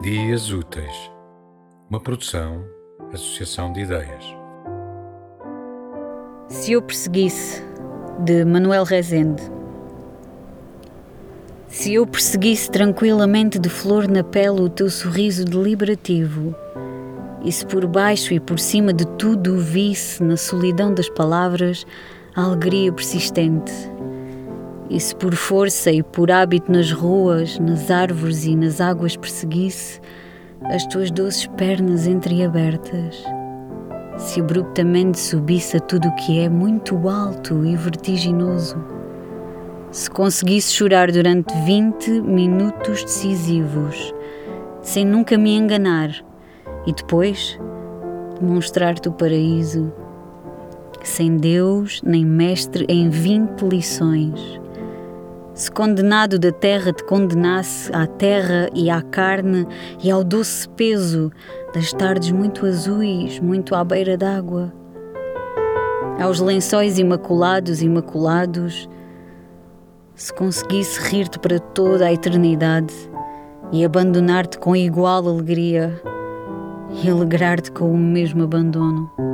Ideias Úteis, uma produção, associação de ideias. Se eu perseguisse, de Manuel Rezende. Se eu perseguisse tranquilamente de flor na pele o teu sorriso deliberativo, e se por baixo e por cima de tudo visse na solidão das palavras a alegria persistente, e se por força e por hábito nas ruas, nas árvores e nas águas perseguisse as tuas doces pernas entreabertas, se abruptamente subisse a tudo o que é muito alto e vertiginoso, se conseguisse chorar durante 20 minutos decisivos, sem nunca me enganar, e depois demonstrar-te o paraíso, sem Deus nem mestre em 20 lições se condenado da terra te condenasse à terra e à carne e ao doce peso das tardes muito azuis, muito à beira d'água, aos lençóis imaculados, imaculados, se conseguisse rir-te para toda a eternidade e abandonar-te com igual alegria e alegrar-te com o mesmo abandono.